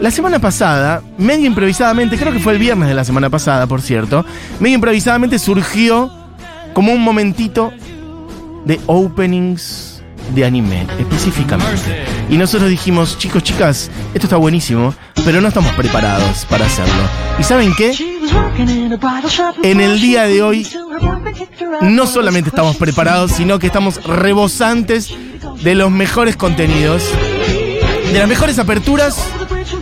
La semana pasada, medio improvisadamente, creo que fue el viernes de la semana pasada, por cierto, medio improvisadamente surgió como un momentito de openings de anime, específicamente. Y nosotros dijimos, chicos, chicas, esto está buenísimo, pero no estamos preparados para hacerlo. ¿Y saben qué? En el día de hoy, no solamente estamos preparados, sino que estamos rebosantes de los mejores contenidos, de las mejores aperturas.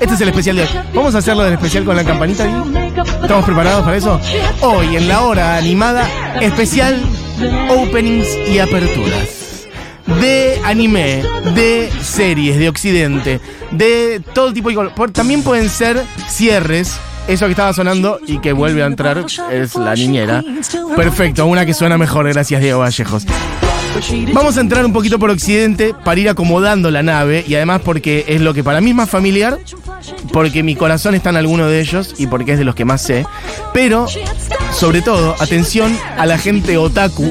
Este es el especial de hoy. ¿Vamos a hacerlo del especial con la campanita? ¿Estamos preparados para eso? Hoy, en la hora animada, especial openings y aperturas de anime, de series de Occidente, de todo tipo de... col- También pueden ser cierres. Eso que estaba sonando y que vuelve a entrar es la niñera. Perfecto, una que suena mejor, gracias Diego Vallejos. Vamos a entrar un poquito por Occidente para ir acomodando la nave y además porque es lo que para mí es más familiar, porque mi corazón está en alguno de ellos y porque es de los que más sé. Pero, sobre todo, atención a la gente otaku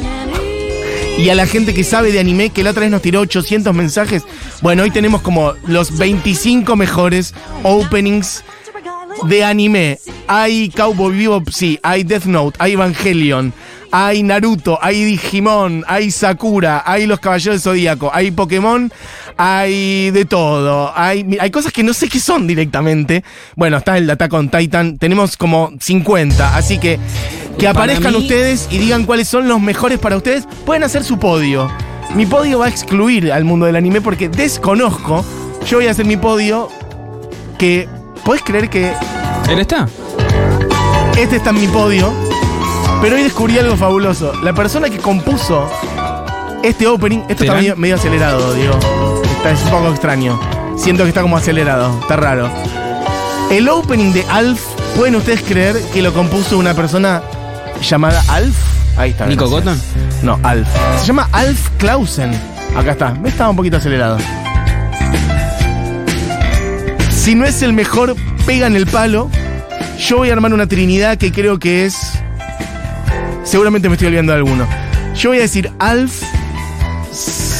y a la gente que sabe de anime, que la otra vez nos tiró 800 mensajes. Bueno, hoy tenemos como los 25 mejores openings de anime. Hay Cowboy Vivo, sí, hay Death Note, hay Evangelion, hay Naruto, hay Digimon, hay Sakura, hay Los Caballeros del Zodíaco, hay Pokémon, hay de todo. Hay, hay cosas que no sé qué son directamente. Bueno, está el Attack on Titan, tenemos como 50, así que que aparezcan mí- ustedes y digan cuáles son los mejores para ustedes. Pueden hacer su podio. Mi podio va a excluir al mundo del anime porque desconozco. Yo voy a hacer mi podio que... ¿Puedes creer que Él está. este está en mi podio? Pero hoy descubrí algo fabuloso. La persona que compuso este opening, esto está ¿Serán? medio, medio acelerado, digo. Está, es un poco extraño. Siento que está como acelerado, está raro. El opening de Alf, ¿pueden ustedes creer que lo compuso una persona llamada Alf? Ahí está. ¿Nico gracias. Cotton? No, Alf. Se llama Alf Clausen. Acá está. Estaba un poquito acelerado. Si no es el mejor, pega en el palo. Yo voy a armar una trinidad que creo que es. Seguramente me estoy olvidando de alguno. Yo voy a decir Alf.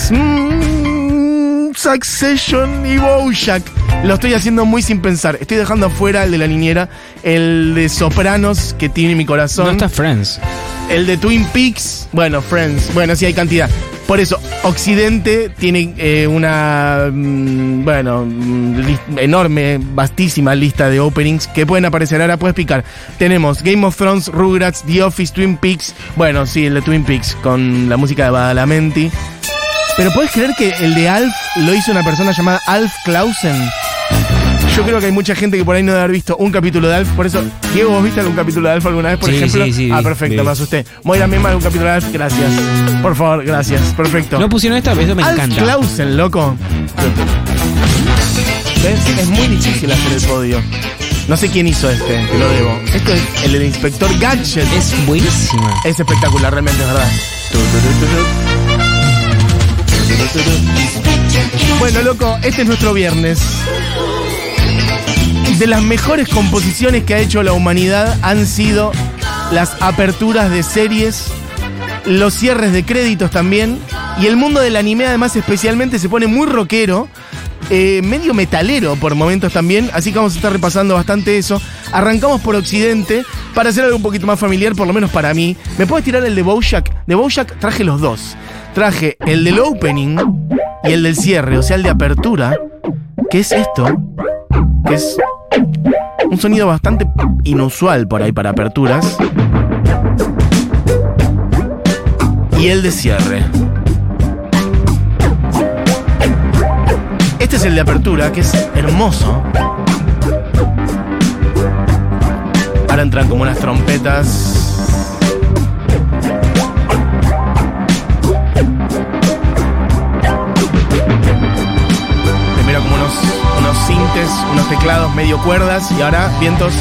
Mm, Succession y Bojack. Lo estoy haciendo muy sin pensar. Estoy dejando afuera el de la niñera, el de Sopranos que tiene mi corazón. No está Friends. El de Twin Peaks, bueno, Friends, bueno, sí hay cantidad. Por eso, Occidente tiene eh, una, mm, bueno, mm, enorme, vastísima lista de openings que pueden aparecer. Ahora puedes picar. Tenemos Game of Thrones, Rugrats, The Office, Twin Peaks. Bueno, sí, el de Twin Peaks con la música de Badalamenti. Pero puedes creer que el de Alf lo hizo una persona llamada Alf Clausen. Yo creo que hay mucha gente que por ahí no debe haber visto un capítulo de Alf. Por eso, Diego, ¿vos viste algún capítulo de Alf alguna vez, por Sí, ejemplo? sí, sí, ah, perfecto, vi. me asusté. Moira Mema de un capítulo de Alf, gracias. Por favor, gracias. Perfecto. No pusieron esta, pero eso me Alf encanta. Clausen, loco. ¿Ves? Es muy difícil hacer el podio. No sé quién hizo este, te lo debo. Esto es el del inspector Gadget. Es buenísima. Es espectacular, realmente, es verdad. Bueno, loco, este es nuestro viernes. De las mejores composiciones que ha hecho la humanidad han sido las aperturas de series, los cierres de créditos también, y el mundo del anime además especialmente se pone muy rockero, eh, medio metalero por momentos también, así que vamos a estar repasando bastante eso. Arrancamos por Occidente para hacer algo un poquito más familiar, por lo menos para mí. ¿Me puedes tirar el de Bojack? De Bojack traje los dos. Traje el del opening y el del cierre, o sea, el de apertura, que es esto, que es un sonido bastante inusual por ahí para aperturas. Y el de cierre. Este es el de apertura, que es hermoso. Ahora entran como unas trompetas. Teclados medio cuerdas y ahora vientos.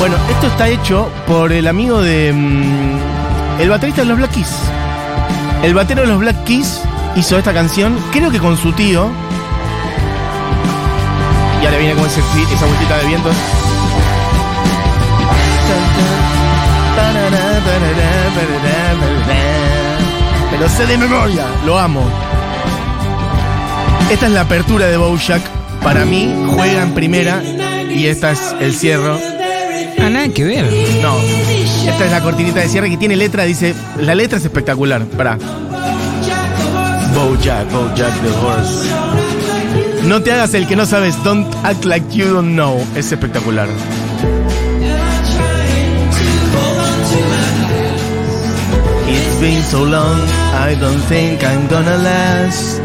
Bueno, esto está hecho por el amigo de. mm, el baterista de los Black Keys. El batero de los Black Keys hizo esta canción, creo que con su tío. Y ahora viene con esa vueltita de vientos. Me lo sé de memoria. Lo amo. Esta es la apertura de Bojack. Para mí, juega en primera. Y esta es el cierre. Ah, nada que ver. No. Esta es la cortinita de cierre que tiene letra. Dice. La letra es espectacular. Pará. Bojack, Bojack the horse. No te hagas el que no sabes. Don't act like you don't know. Es espectacular. Been so long, I don't think I'm gonna last.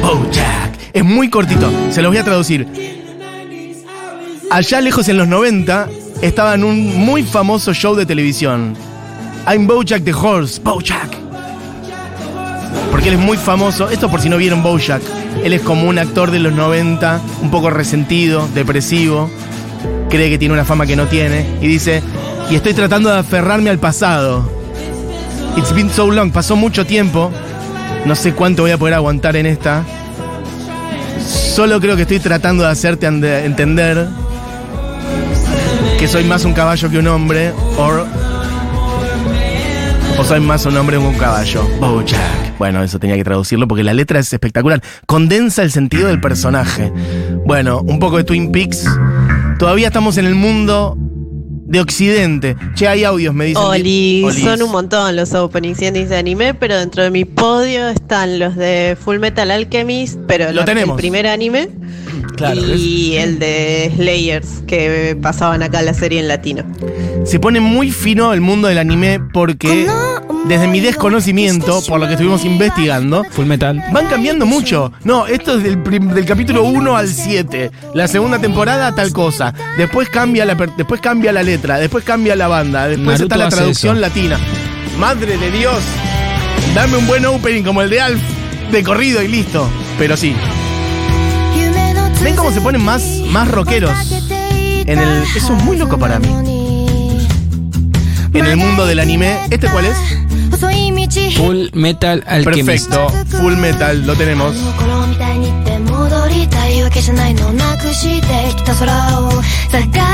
Bojack. Es muy cortito, se los voy a traducir. Allá lejos en los 90 estaba en un muy famoso show de televisión. I'm Bojack the Horse, Bojack. Porque él es muy famoso. Esto por si no vieron Bojack. Él es como un actor de los 90, un poco resentido, depresivo. Cree que tiene una fama que no tiene. Y dice, y estoy tratando de aferrarme al pasado. It's been so long, pasó mucho tiempo. No sé cuánto voy a poder aguantar en esta. Solo creo que estoy tratando de hacerte entender que soy más un caballo que un hombre. Or o soy más un hombre que un caballo. Bojack. Bueno, eso tenía que traducirlo porque la letra es espectacular. Condensa el sentido del personaje. Bueno, un poco de Twin Peaks. Todavía estamos en el mundo de Occidente. Che, hay audios, me dicen. Oli, Olis. son un montón los openings y endings de anime, pero dentro de mi podio están los de Full Metal Alchemist, pero Lo los- tenemos. el primer anime Claro, y el de Slayers que pasaban acá la serie en latino. Se pone muy fino el mundo del anime porque desde mi desconocimiento, por lo que estuvimos investigando, Full metal. van cambiando mucho. No, esto es del, prim- del capítulo 1 al 7. La segunda temporada tal cosa. Después cambia la, per- después cambia la letra, después cambia la banda, después Naruto está la hace traducción eso. latina. Madre de Dios. Dame un buen opening como el de Alf de corrido y listo. Pero sí, ¿Ven cómo se ponen más, más rockeros? En el, eso es muy loco para mí. En el mundo del anime, ¿este cuál es? Full metal alchemist. Perfecto, Full Metal, lo tenemos.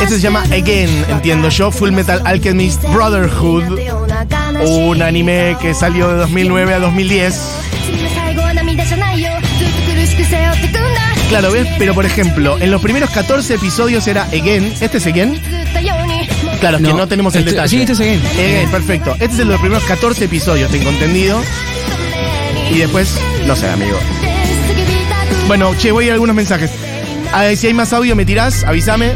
Este se llama Again, entiendo yo, Full Metal Alchemist Brotherhood, un anime que salió de 2009 a 2010. Claro, ¿ves? Pero por ejemplo, en los primeros 14 episodios era Again. ¿Este es Again? Claro, es que no tenemos el Este- detalle. Sí, este es Again. Again, perfecto. Este es el de los primeros 14 episodios, tengo entendido. Y después, no sé, amigo. Bueno, che, voy a ir a algunos mensajes. A ver, si hay más audio, me tirás, avísame.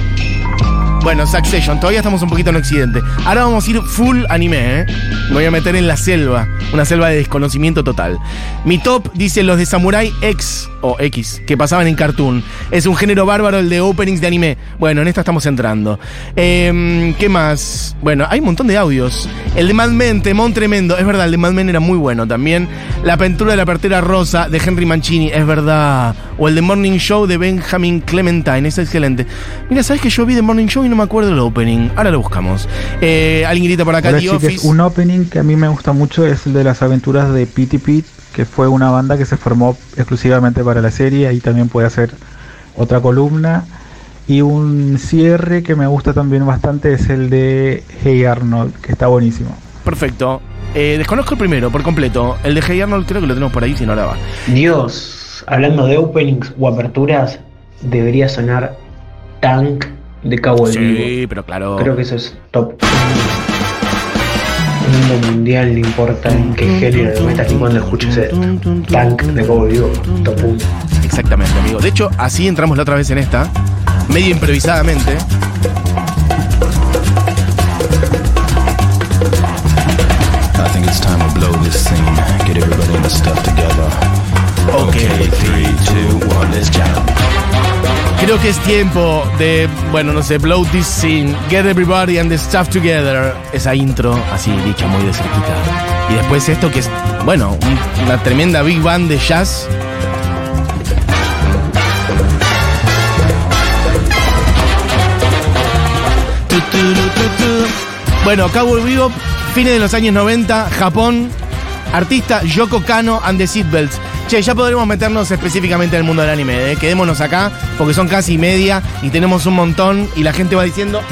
Bueno, Succession, todavía estamos un poquito en Occidente. Ahora vamos a ir full anime, ¿eh? Me voy a meter en la selva, una selva de desconocimiento total. Mi top dice los de Samurai X, o X, que pasaban en Cartoon. Es un género bárbaro el de openings de anime. Bueno, en esta estamos entrando. Em, ¿Qué más? Bueno, hay un montón de audios. El de Mad Men, Temón Tremendo. Es verdad, el de Mad Men era muy bueno también. La aventura de la partera rosa de Henry Mancini, es verdad. O el de Morning Show de Benjamin Clementine, es excelente. Mira, ¿sabes que yo vi The Morning Show y no me acuerdo el opening? Ahora lo buscamos. Eh, alguien grita por acá, Hola The chicos, Office. un opening que a mí me gusta mucho es el de las aventuras de Pity Pit, que fue una banda que se formó exclusivamente para la serie, ahí también puede hacer otra columna. Y un cierre que me gusta también bastante es el de Hey Arnold, que está buenísimo. Perfecto. Eh, desconozco el primero, por completo. El de Hey Arnold creo que lo tenemos por ahí, si no ahora va. Dios, hablando de openings o aperturas, debería sonar Tank de Cowboy Vivo. Sí, pero claro. Creo que eso es top. Mundo mundial, no importa en qué género de metas ni cuando escuches esto. Tank de Cowboy Vivo, top 1. Exactamente, amigo. De hecho, así entramos la otra vez en esta, medio improvisadamente. I think it's time to blow this scene. Get everybody in the stuff together. Creo que es tiempo de, bueno, no sé, blow this scene, get everybody and the stuff together. Esa intro, así dicha muy de cerquita. Y después esto que es, bueno, un- una tremenda big band de jazz. Bueno, Cowboy Vivo, fines de los años 90, Japón, artista Yoko Kano and the Seatbelts. Che, ya podremos meternos específicamente en el mundo del anime, ¿eh? Quedémonos acá, porque son casi media y tenemos un montón y la gente va diciendo,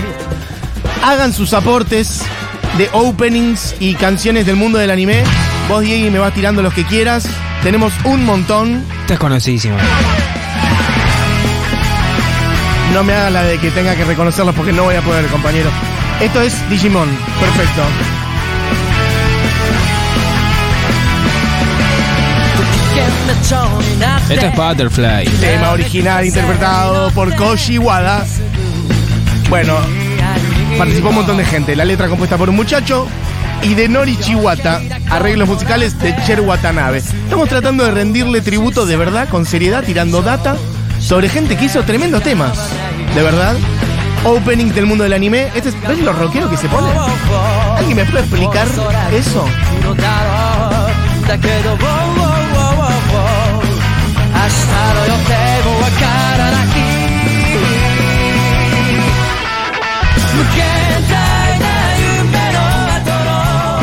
hagan sus aportes de openings y canciones del mundo del anime. Vos, Diego, me vas tirando los que quieras. Tenemos un montón. Estás conocidísimo. No me haga la de que tenga que reconocerlos porque no voy a poder, compañero. Esto es Digimon. Perfecto. Esto es Butterfly. Tema original interpretado por Koji Wada. Bueno, participó un montón de gente. La letra compuesta por un muchacho y de Nori Chiwata, arreglos musicales de Cher Watanabe. Estamos tratando de rendirle tributo de verdad, con seriedad, tirando data sobre gente que hizo tremendos temas. De verdad. Opening del mundo del anime. Este es, ¿Ves lo rockero que se pone? ¿Alguien me puede explicar eso?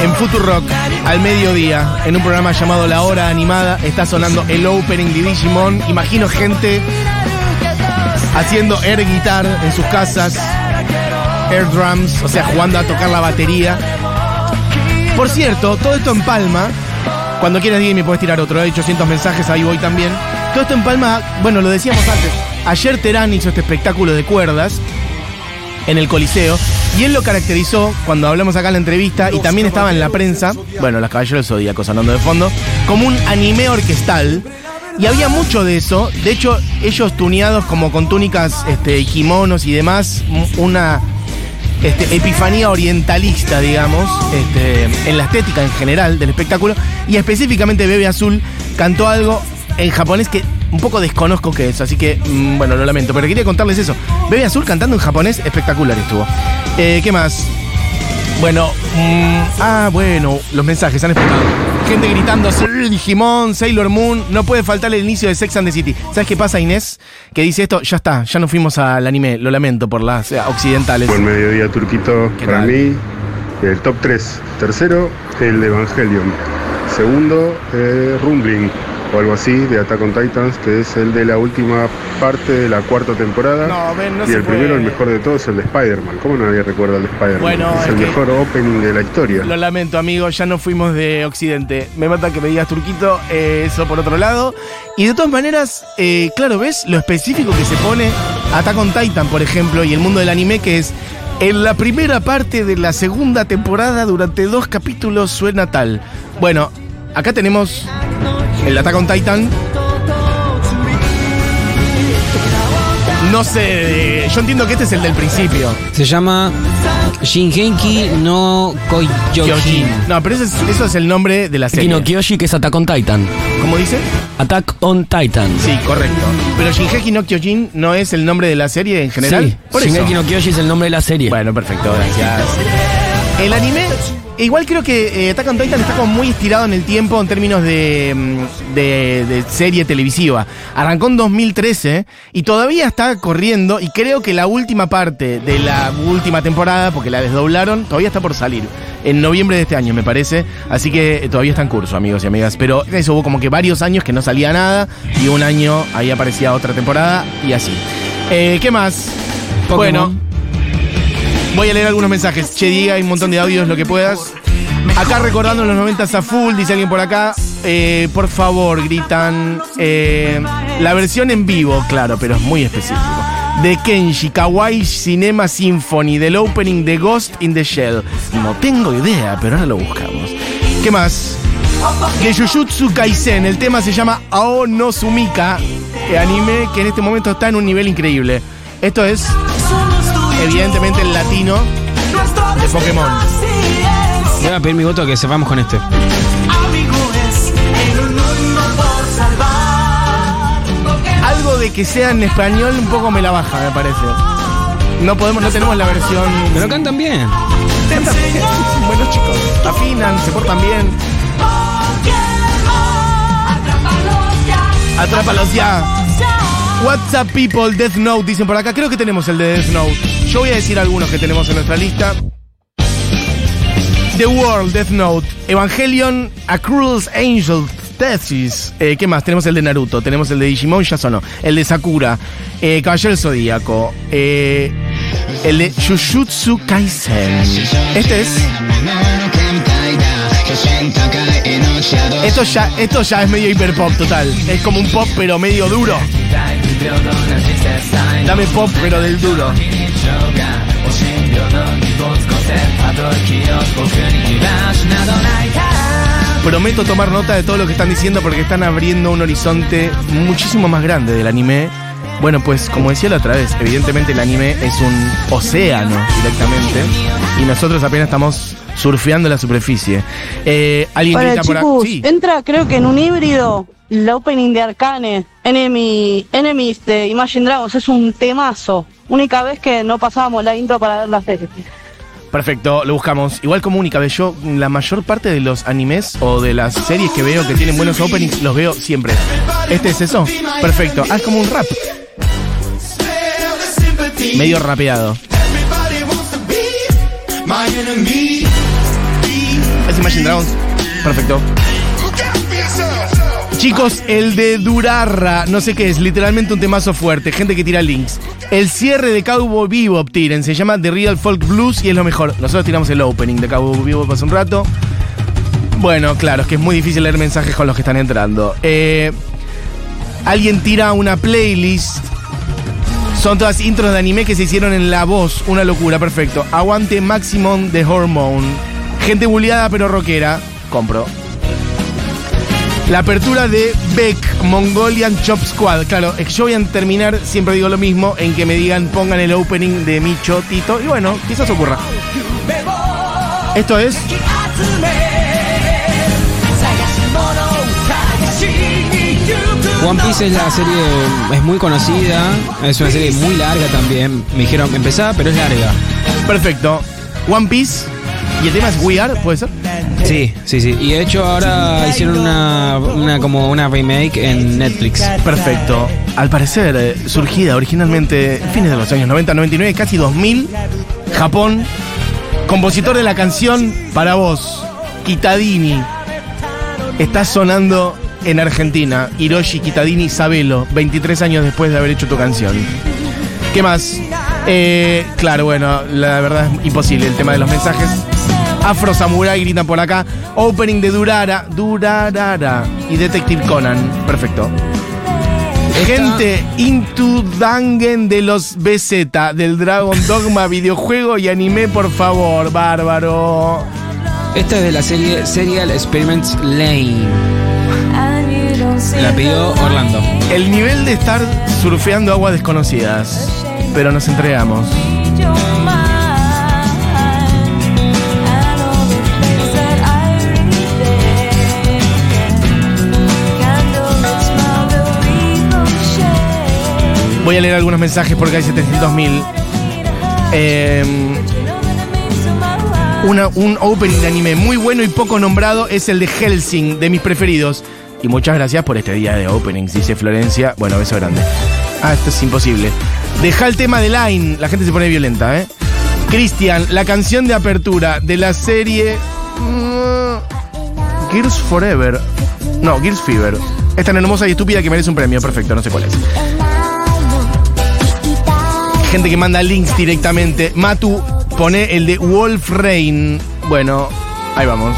En Futurock, al mediodía, en un programa llamado La Hora Animada, está sonando el opening de Digimon. Imagino gente haciendo air guitar en sus casas, air drums, o sea, jugando a tocar la batería. Por cierto, todo esto en Palma. Cuando quieras, me puedes tirar otro. He 800 mensajes, ahí voy también. Todo esto en Palma, bueno, lo decíamos antes. Ayer Terán hizo este espectáculo de cuerdas en el Coliseo. Y él lo caracterizó cuando hablamos acá en la entrevista y también estaba en la prensa, bueno, las caballeros zodíacos sonando de fondo, como un anime orquestal. Y había mucho de eso. De hecho, ellos tuneados como con túnicas, este, kimonos y demás, una este, epifanía orientalista, digamos, este, en la estética en general del espectáculo. Y específicamente Bebe Azul cantó algo en japonés que un poco desconozco qué es, así que, mm, bueno, lo lamento, pero quería contarles eso. Bebe Azul cantando en japonés, espectacular estuvo. Eh, ¿Qué más? Bueno, mm, ah, bueno, los mensajes han explotado. Gente gritando, Digimon, Sailor Moon, no puede faltar el inicio de Sex and the City. ¿Sabes qué pasa, Inés? Que dice esto, ya está, ya no fuimos al anime, lo lamento por las eh, occidentales. Buen mediodía, Turquito. ¿Qué Para tal? mí, el top 3. Tercero, el Evangelion. Segundo, eh, Rumbling, o algo así, de Attack on Titans, que es el de la última parte de la cuarta temporada. No, ven, no y se el primero, el mejor de todos, el de Spider-Man. ¿Cómo nadie recuerda el de Spider-Man? Bueno, es es el que- mejor opening de la historia. Lo lamento, amigo, ya no fuimos de Occidente. Me mata que me digas turquito, eh, eso por otro lado. Y de todas maneras, eh, claro, ¿ves lo específico que se pone Attack on Titan, por ejemplo, y el mundo del anime, que es en la primera parte de la segunda temporada, durante dos capítulos, suena tal. Bueno, acá tenemos el Attack on Titan. No sé, yo entiendo que este es el del principio. Se llama Shingenki no Kyojin. Koyojin. No, pero ese es- eso es el nombre de la serie. Kino Kyoshi, que es Attack on Titan. ¿Cómo dice? Attack on Titan. Sí, correcto. Pero Shingeki no Kyojin no es el nombre de la serie en general. Sí, Por eso. No Kyoshi es el nombre de la serie. Bueno, perfecto, gracias. El anime, igual creo que eh, Attack on Titan está como muy estirado en el tiempo en términos de, mm, de- de serie televisiva. Arrancó en 2013 y todavía está corriendo y creo que la última parte de la última temporada, porque la desdoblaron, todavía está por salir. En noviembre de este año, me parece. Así que eh, todavía está en curso, amigos y amigas. Pero eso hubo como que varios años que no salía nada y un año ahí aparecía otra temporada y así. Eh, ¿Qué más? Pokémon. Bueno. Voy a leer algunos mensajes. Che, diga, hay un montón de audios, lo que puedas. Acá recordando los 90 a full, dice alguien por acá. Eh, por favor, gritan. eh, la versión en vivo, claro, pero es muy específico. De Kenji Kawaii Cinema Symphony, del opening de Ghost in the Shell. No tengo idea, pero ahora lo buscamos. ¿Qué más? De Jujutsu Kaisen, el tema se llama Ao no Sumika, anime que en este momento está en un nivel increíble. Esto es, evidentemente, el latino de Pokémon. Voy a pedir mi voto que sepamos con este. Algo de que sea en español un poco me la baja, me parece. No podemos, no tenemos la versión. Pero cantan bien. Cantan bien, buenos chicos. Afinan, se portan bien. Atrápalos ya. WhatsApp People, Death Note, dicen por acá. Creo que tenemos el de Death Note. Yo voy a decir algunos que tenemos en nuestra lista. The World, Death Note. Evangelion, A Cruel Angel, Tesis. Eh, ¿Qué más? Tenemos el de Naruto, tenemos el de Digimon, ya sonó. El de Sakura, eh, Caballero Zodíaco, eh, el de Jujutsu Kaisen. Este es. Esto ya, esto ya es medio hiperpop total. Es como un pop, pero medio duro. Dame pop, pero del duro. Prometo tomar nota de todo lo que están diciendo porque están abriendo un horizonte muchísimo más grande del anime. Bueno, pues como decía la otra vez, evidentemente el anime es un océano directamente y nosotros apenas estamos surfeando la superficie. Eh, ¿Alguien Para grita por aquí? Sí. entra creo que en un híbrido la opening de Arcane, Enemy, Enemies de Imagine Dragons, es un temazo. Única vez que no pasábamos la intro para ver la serie. Perfecto, lo buscamos. Igual como única vez, yo la mayor parte de los animes o de las series que veo que tienen buenos openings, los veo siempre. ¿Este es eso? Perfecto. Ah, como un rap. Medio rapeado. ¿Es Imagine Dragons? Perfecto. Chicos, el de Durarra, no sé qué es, literalmente un temazo fuerte, gente que tira links. El cierre de Cowboy Bebop, tiren, se llama The Real Folk Blues y es lo mejor. Nosotros tiramos el opening de Cowboy Bebop hace un rato. Bueno, claro, es que es muy difícil leer mensajes con los que están entrando. Eh, alguien tira una playlist. Son todas intros de anime que se hicieron en la voz. Una locura, perfecto. Aguante Maximum de Hormone. Gente bulleada pero rockera. Compro. La apertura de Beck, Mongolian Chop Squad. Claro, que yo voy a terminar, siempre digo lo mismo, en que me digan pongan el opening de Micho, Tito. Y bueno, quizás ocurra. Esto es. One Piece es la serie, es muy conocida, es una serie muy larga también. Me dijeron que empezaba, pero es larga. Perfecto. One Piece. Y el tema es We Are, ¿puede ser? Sí, sí, sí. Y de hecho ahora hicieron una, una como una remake en Netflix. Perfecto. Al parecer, eh, surgida originalmente en fines de los años 90, 99, casi 2000, Japón. Compositor de la canción Para vos, Kitadini. Está sonando en Argentina. Hiroshi Kitadini Sabelo, 23 años después de haber hecho tu canción. ¿Qué más? Eh, claro, bueno, la verdad es imposible el tema de los mensajes. Afro Samurai gritan por acá. Opening de Durara, Durarara y Detective Conan. Perfecto. Gente Into Dangen de los BZ, del Dragon Dogma videojuego y anime, por favor, bárbaro. Esta es de la serie Serial Experiments Lane. La pidió Orlando. El nivel de estar surfeando aguas desconocidas, pero nos entregamos. Voy a leer algunos mensajes porque hay 700.000. Eh, una- un opening de anime muy bueno y poco nombrado es el de Helsing, de mis preferidos. Y muchas gracias por este día de openings, dice Florencia. Bueno, beso grande. Ah, esto es imposible. Deja el tema de Line, la gente se pone violenta, ¿eh? Cristian, la canción de apertura de la serie mm, Gears Forever. No, Gears Fever. Es tan hermosa y estúpida que merece un premio. Perfecto, no sé cuál es. Gente que manda links directamente. Matu pone el de Wolf Rain. Bueno, ahí vamos.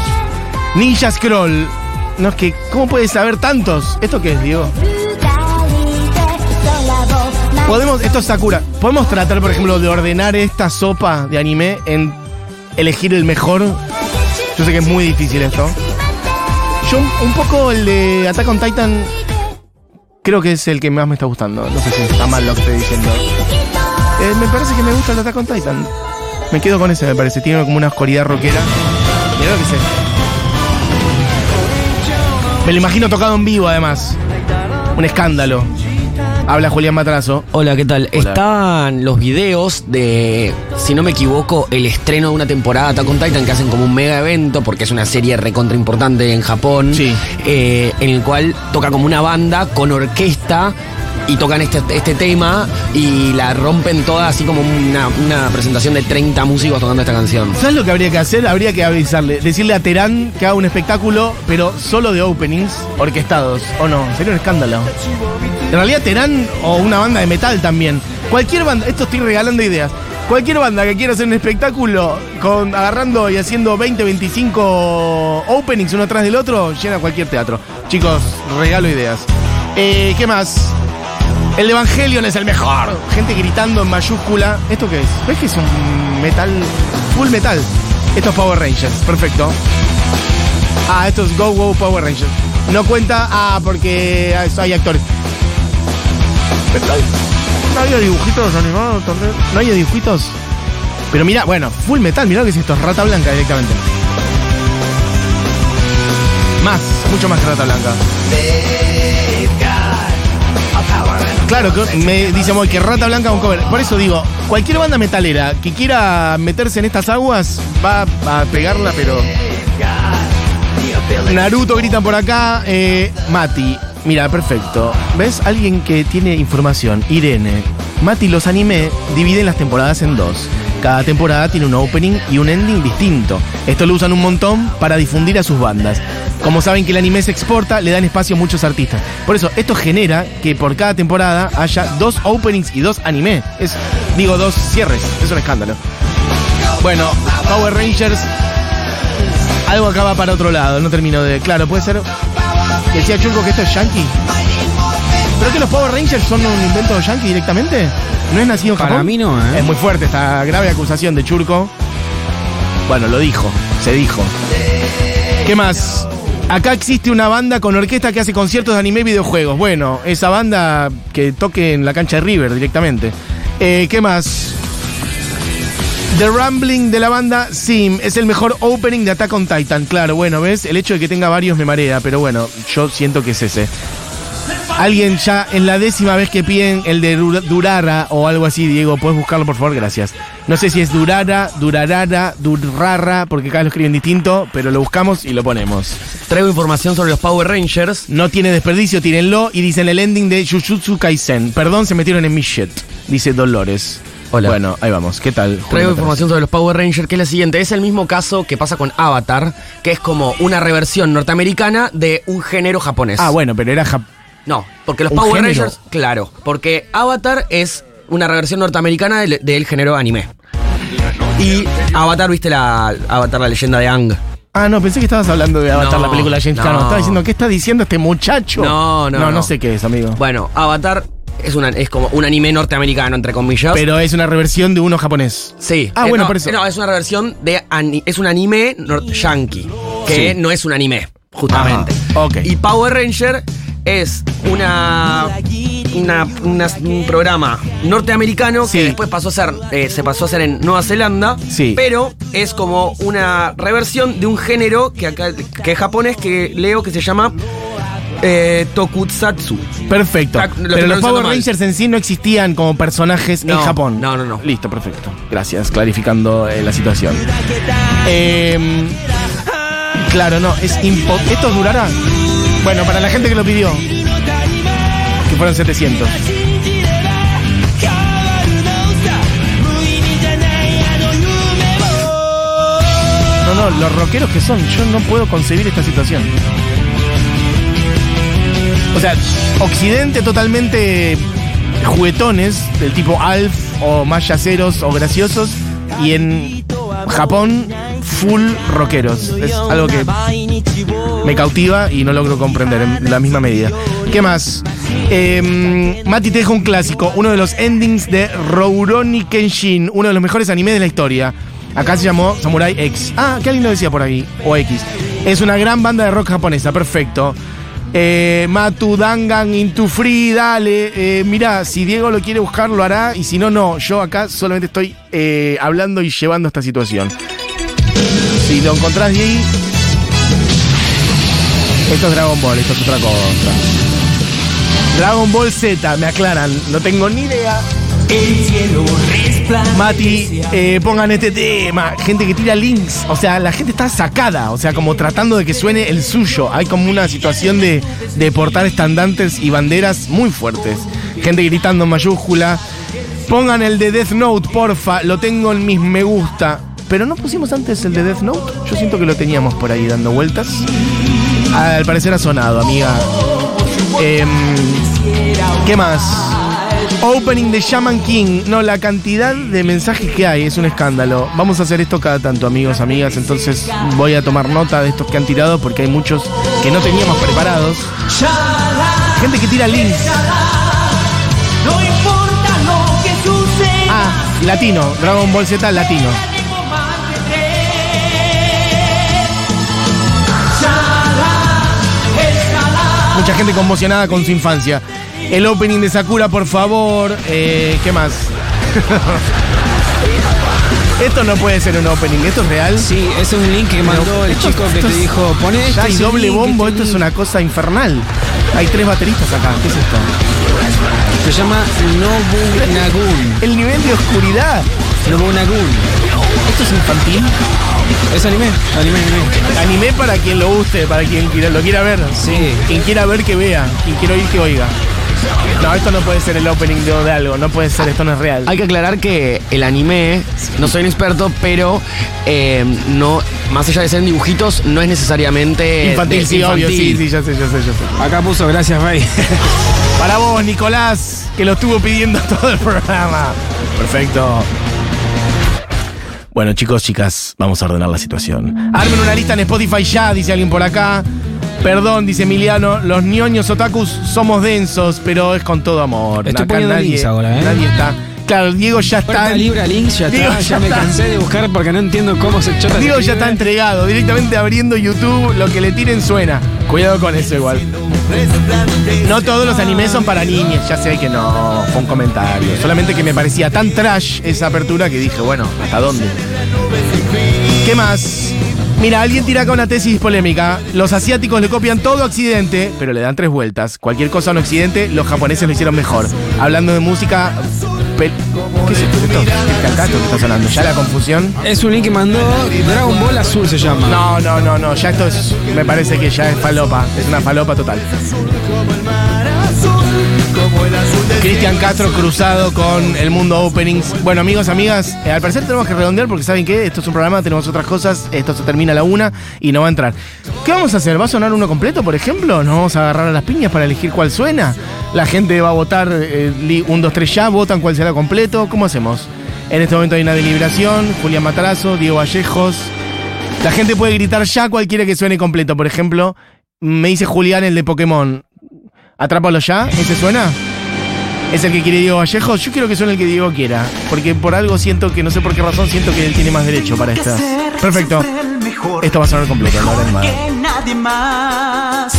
Ninja Scroll. No es que, ¿cómo puedes saber tantos? ¿Esto qué es, Diego? Podemos, esto es Sakura. Podemos tratar, por ejemplo, de ordenar esta sopa de anime en elegir el mejor. Yo sé que es muy difícil esto. Yo un, poco el de Attack on Titan creo que es el que más me está gustando. No sé si está mal lo que estoy diciendo. Eh, me parece que me gusta el Attack on Titan. Me quedo con ese, me parece. Tiene como una oscuridad rockera. Mira lo que sé. Me lo imagino tocado en vivo, además. Un escándalo. Habla Julián Matrazo. Hola, ¿qué tal? Hola. Están los videos de, si no me equivoco, el estreno de una temporada de Attack on Titan que hacen como un mega evento porque es una serie recontra importante en Japón. Sí. eh, en el cual toca como una banda con orquesta y tocan este, este tema y la rompen toda así como una, una presentación de 30 músicos tocando esta canción. ¿Sabes lo que habría que hacer? Habría que avisarle, decirle a Terán que haga un espectáculo, pero solo de openings orquestados. ¿O no? Sería un escándalo. En realidad, Terán o una banda de metal también. Cualquier banda, esto estoy regalando ideas. Cualquier banda que quiera hacer un espectáculo con agarrando y haciendo 20, 25 openings uno atrás del otro, llena cualquier teatro. Chicos, regalo ideas. Eh, ¿Qué más? El Evangelion es el mejor. Gente gritando en mayúscula. ¿Esto qué es? ¿Ves que es un metal? Full metal. Esto es Power Rangers. Perfecto. Ah, esto es Go Go Power Rangers. No cuenta. Ah, porque hay actores. No hay dibujitos animados, también? No hay dibujitos. Pero mira, bueno, full metal, mira lo que es esto, es rata blanca directamente. Más, mucho más que rata blanca. Claro, que me dice Moy que Rata Blanca es un cover. Por eso digo, cualquier banda metalera que quiera meterse en estas aguas va a pegarla, pero. Naruto gritan por acá. Eh, Mati, mira, perfecto. ¿Ves? Alguien que tiene información. Irene. Mati, los anime dividen las temporadas en dos. Cada temporada tiene un opening y un ending distinto. Esto lo usan un montón para difundir a sus bandas. Como saben que el anime se exporta, le dan espacio a muchos artistas. Por eso, esto genera que por cada temporada haya dos openings y dos anime. Es, digo, dos cierres. Es un escándalo. Bueno, Power Rangers. Algo acaba para otro lado, no termino de. Claro, puede ser. Decía Chunco que esto es yankee. ¿Pero que los Power Rangers son un invento yankee directamente? ¿No es nacido en Japón? Para mí no, ¿eh? Es muy fuerte esta grave acusación de Churco. Bueno, lo dijo, se dijo. ¿Qué más? Acá existe una banda con orquesta que hace conciertos de anime y videojuegos. Bueno, esa banda que toque en la cancha de River directamente. Eh, ¿Qué más? The Rambling de la banda Sim es el mejor opening de Attack on Titan. Claro, bueno, ¿ves? El hecho de que tenga varios me marea, pero bueno, yo siento que es ese. Alguien ya en la décima vez que piden el de Durara o algo así, Diego, ¿puedes buscarlo por favor? Gracias. No sé si es Durara, Durarara, Durrara, porque cada lo escriben distinto, pero lo buscamos y lo ponemos. Traigo información sobre los Power Rangers. No tiene desperdicio, tírenlo y dicen el ending de Jujutsu Kaisen. Perdón, se metieron en mi shit, dice Dolores. Hola. Bueno, ahí vamos. ¿Qué tal? Traigo información sobre los Power Rangers, que es la siguiente. Es el mismo caso que pasa con Avatar, que es como una reversión norteamericana de un género japonés. Ah, bueno, pero era japonés. No, porque los ¿Un Power género? Rangers, claro, porque Avatar es una reversión norteamericana del, del género anime. Y Avatar, viste la Avatar, la leyenda de Ang. Ah, no, pensé que estabas hablando de Avatar, No, la película de James no. Cameron. Estaba diciendo, ¿qué está diciendo este muchacho? No, no, No, no no. sé qué es, amigo. Bueno, Avatar es, una, es como un anime norteamericano, entre comillas. Pero es una reversión de uno japonés. Sí. Ah, Eh, bueno, no, por eso. No, es una reversión de. es un anime yankee. Que Sí. no es un anime, justamente. Ajá, ok. Y Power Ranger es una. una- una- un programa norteamericano Sí. que después pasó a ser. eh, se pasó a hacer en Nueva Zelanda. Sí. Pero es como una reversión de un género que acá. que es japonés que leo que se llama. eh, Tokusatsu. Perfecto. Lo Pero los Power mal. Rangers en sí no existían como personajes en Japón. no, no, no. Listo, perfecto. Gracias, clarificando eh, la situación. Em, claro, no, es ¿Esto durará? Bueno, para la gente que lo pidió. Que fueron 700. No, no, los rockeros que son, yo no puedo concebir esta situación. O sea, Occidente totalmente juguetones, del tipo Alf o más yaceros o graciosos, y en Japón full rockeros. Es algo que me cautiva y no logro comprender en la misma medida. ¿Qué más? Eh, Mati te deja un clásico, uno de los endings de Rurouni Kenshin, uno de los mejores animes de la historia. Acá se llamó Samurai X. Ah, que alguien lo decía por ahí. O X. Es una gran banda de rock japonesa, perfecto. Eh, Matu Dangan Into Free, dale. Eh, mirá, si Diego lo quiere buscar, lo hará. Y si no, no. Yo acá solamente estoy eh, hablando y llevando esta situación. Si lo encontrás ahí. Esto es Dragon Ball, esto es otra cosa. Dragon Ball Z, me aclaran, no tengo ni idea. Mati, eh, pongan este tema. Gente que tira links. O sea, la gente está sacada. O sea, como tratando de que suene el suyo. Hay como una situación de, de portar estandartes y banderas muy fuertes. Gente gritando en mayúscula. Pongan el de Death Note, porfa. Lo tengo en mis me gusta. Pero no pusimos antes el de Death Note. Yo siento que lo teníamos por ahí dando vueltas. Al parecer ha sonado, amiga. Em, ¿Qué más? Opening de Shaman King. No, la cantidad de mensajes que hay es un escándalo. Vamos a hacer esto cada tanto, amigos, amigas. Entonces voy a tomar nota de estos que han tirado porque hay muchos que no teníamos preparados. Gente que tira links. No importa lo que suceda. Ah, latino. Dragon Ball Z latino. Mucha gente conmocionada con su infancia. El opening de Sakura, por favor. Eh, ¿Qué más? esto no puede ser un opening, ¿esto es real? Sí, es un link que mandó el Esto- chico que esto te dijo, pone Ya este hay doble link, bombo, esto es link". una cosa infernal. Hay tres bateristas acá, ¿qué es esto? Se llama Nobunagun. El nivel de oscuridad. Nobunagun. ¿Esto es infantil? Es anime, anime, anime. Anime para quien lo guste, para quien lo quiera ver. Sí. Quien quiera ver que vea, quien quiera oír que oiga. No, esto no puede ser el opening de, de algo, no puede ser, esto no es real. Hay que aclarar que el anime, no soy un experto, pero eh, no, más allá de ser en dibujitos, no es necesariamente Infantil, de- sí, obvio, sí, sí, ya sé, ya sé, ya sé. Acá puso gracias, Rey. Para vos, Nicolás, que lo estuvo pidiendo todo el programa. Perfecto. Bueno, chicos, chicas, vamos a ordenar la situación. Armen una lista en Spotify ya, dice alguien por acá. Perdón, dice Emiliano, los ñoños otakus somos densos, pero es con todo amor. Estoy Acá poniendo nadie, links ahora, ¿eh? Nadie está. Claro, Diego ya está. Puerta libre a links, ya Diego está. ya Ya me está. cansé de buscar porque no entiendo cómo se chota. Diego ya está entregado, directamente abriendo YouTube, lo que le tiren suena. Cuidado con eso igual. No todos los animes son para niñas, ya sé que no, fue un comentario. Solamente que me parecía tan trash esa apertura que dije, bueno, ¿hasta dónde? ¿Qué más? Mira, alguien tira acá una tesis polémica. Los asiáticos le copian todo Occidente, pero le dan tres vueltas. Cualquier cosa en Occidente, los japoneses lo hicieron mejor. Hablando de música. ¿Qué es esto? ¿Esto? ¿Qué cantato que está sonando? ¿Ya la confusión? Es un link que mandó Dragon Ball Azul se llama. No, no, no, no. Ya esto es. Me parece que ya es falopa. Es una falopa total. Cristian Castro cruzado con el mundo openings. Bueno, amigos, amigas, eh, al parecer tenemos que redondear porque saben que esto es un programa, tenemos otras cosas, esto se termina a la una y no va a entrar. ¿Qué vamos a hacer? ¿Va a sonar uno completo, por ejemplo? ¿Nos vamos a agarrar a las piñas para elegir cuál suena? ¿La gente va a votar eh, un, dos, tres ya? ¿Votan cuál será completo? ¿Cómo hacemos? En este momento hay una deliberación. Julián Matarazo, Diego Vallejos. La gente puede gritar ya cualquiera que suene completo. Por ejemplo, me dice Julián el de Pokémon. Atrápalo ya, ¿ese suena? ¿Es el que quiere Diego Vallejos? Yo quiero que suene el que Diego quiera. Porque por algo siento que, no sé por qué razón, siento que él tiene más derecho para esta. Perfecto. Esto va a sonar completo, no más. que nadie más.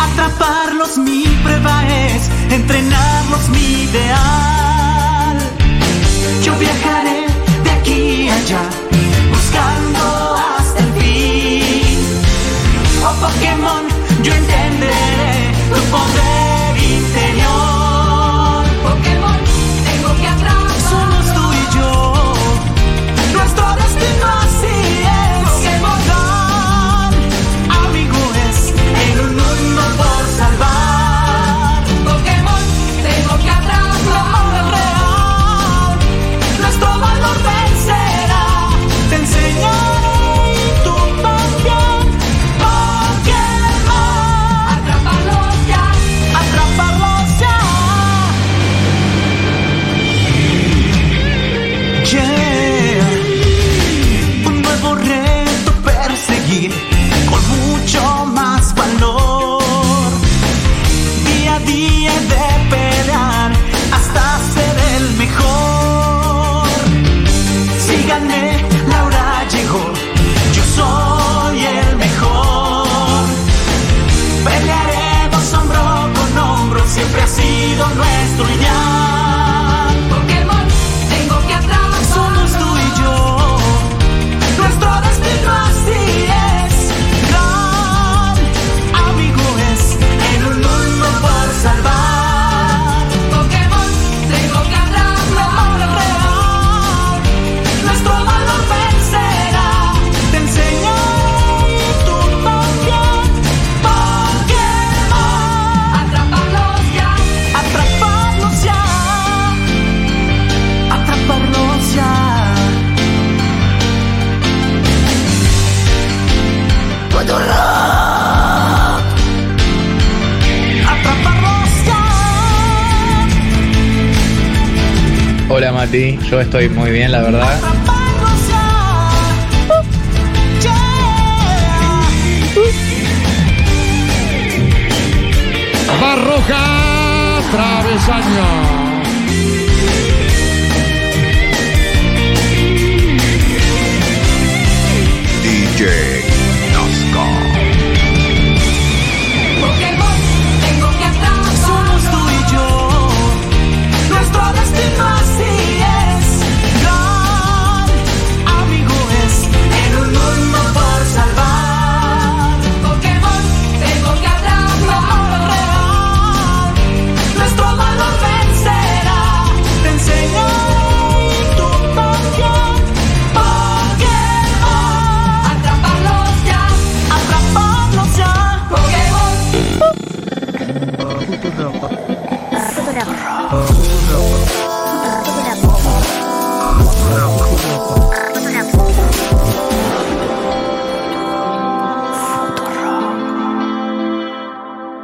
Atraparlos mi prueba es, entrenarlos mi ideal. Yo viajaré de aquí a allá, buscando hasta el fin. Oh Pokémon, yo entenderé tu poder Yo estoy muy bien, la verdad. Barroja, travesaño. 饿不